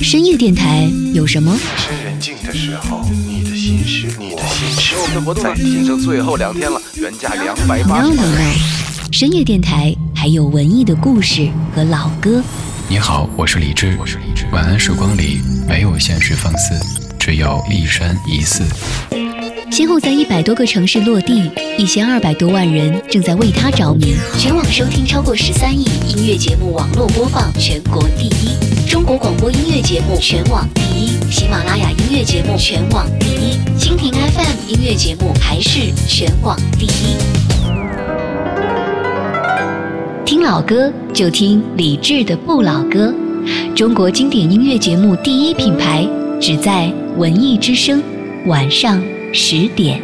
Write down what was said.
深夜电台有什么？趁人静的时候，你的心事，你的心事，我们的活动再提升最后两天了，原价两百八 No 十 No 八。No，深夜电台还有文艺的故事和老歌。你好，我是李志。我是李志。晚安时光里没有现实放肆，只有一生一寺。先后在一百多个城市落地，一千二百多万人正在为他着迷。全网收听超过十三亿，音乐节目网络播放全国第国广播音乐节目全网第一，喜马拉雅音乐节目全网第一，蜻蜓 FM 音乐节目还是全网第一。听老歌就听李志的不老歌，中国经典音乐节目第一品牌，只在文艺之声，晚上十点。